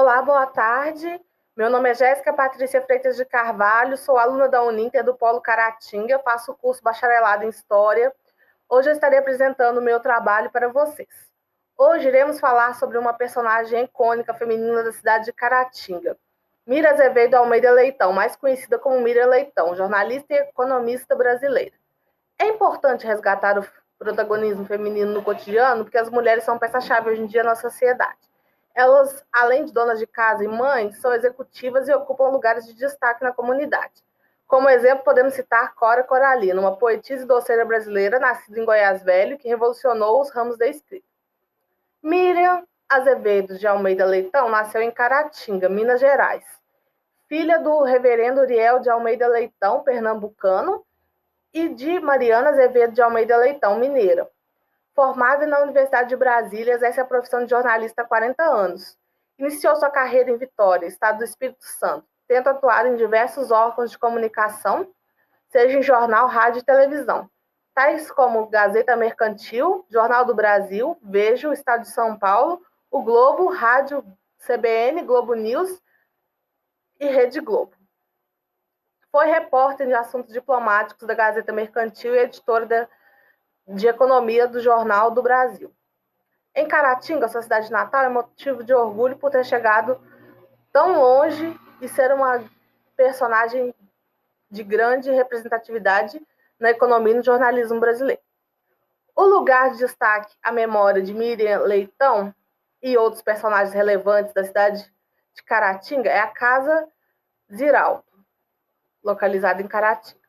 Olá, boa tarde. Meu nome é Jéssica Patrícia Freitas de Carvalho, sou aluna da Uninter do Polo Caratinga, faço o curso bacharelado em História. Hoje eu estarei apresentando o meu trabalho para vocês. Hoje iremos falar sobre uma personagem icônica feminina da cidade de Caratinga, Mira Azevedo Almeida Leitão, mais conhecida como Mira Leitão, jornalista e economista brasileira. É importante resgatar o protagonismo feminino no cotidiano, porque as mulheres são peça-chave hoje em dia na sociedade. Elas, além de donas de casa e mães, são executivas e ocupam lugares de destaque na comunidade. Como exemplo, podemos citar Cora Coralina, uma poetisa e doceira brasileira nascida em Goiás Velho, que revolucionou os ramos da escrita. Miriam Azevedo de Almeida Leitão nasceu em Caratinga, Minas Gerais. Filha do reverendo Uriel de Almeida Leitão, pernambucano, e de Mariana Azevedo de Almeida Leitão, mineira. Formada na Universidade de Brasília, exerce a profissão de jornalista há 40 anos. Iniciou sua carreira em Vitória, estado do Espírito Santo, tendo atuado em diversos órgãos de comunicação, seja em jornal, rádio e televisão, tais como Gazeta Mercantil, Jornal do Brasil, Vejo, Estado de São Paulo, o Globo, Rádio CBN, Globo News e Rede Globo. Foi repórter de assuntos diplomáticos da Gazeta Mercantil e editora da de Economia do Jornal do Brasil. Em Caratinga, sua cidade natal, é motivo de orgulho por ter chegado tão longe e ser uma personagem de grande representatividade na economia e no jornalismo brasileiro. O lugar de destaque à memória de Miriam Leitão e outros personagens relevantes da cidade de Caratinga é a Casa Ziraldo, localizada em Caratinga.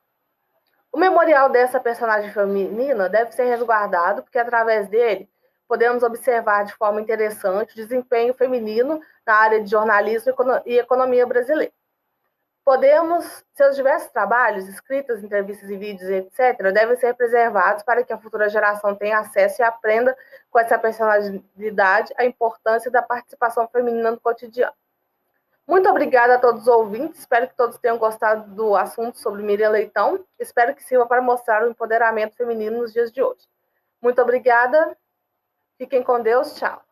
O memorial dessa personagem feminina deve ser resguardado, porque através dele podemos observar de forma interessante o desempenho feminino na área de jornalismo e economia brasileira. Podemos, seus diversos trabalhos, escritas, entrevistas e vídeos, etc., devem ser preservados para que a futura geração tenha acesso e aprenda com essa personalidade a importância da participação feminina no cotidiano. Muito obrigada a todos os ouvintes. Espero que todos tenham gostado do assunto sobre Miriam Leitão. Espero que sirva para mostrar o empoderamento feminino nos dias de hoje. Muito obrigada. Fiquem com Deus. Tchau.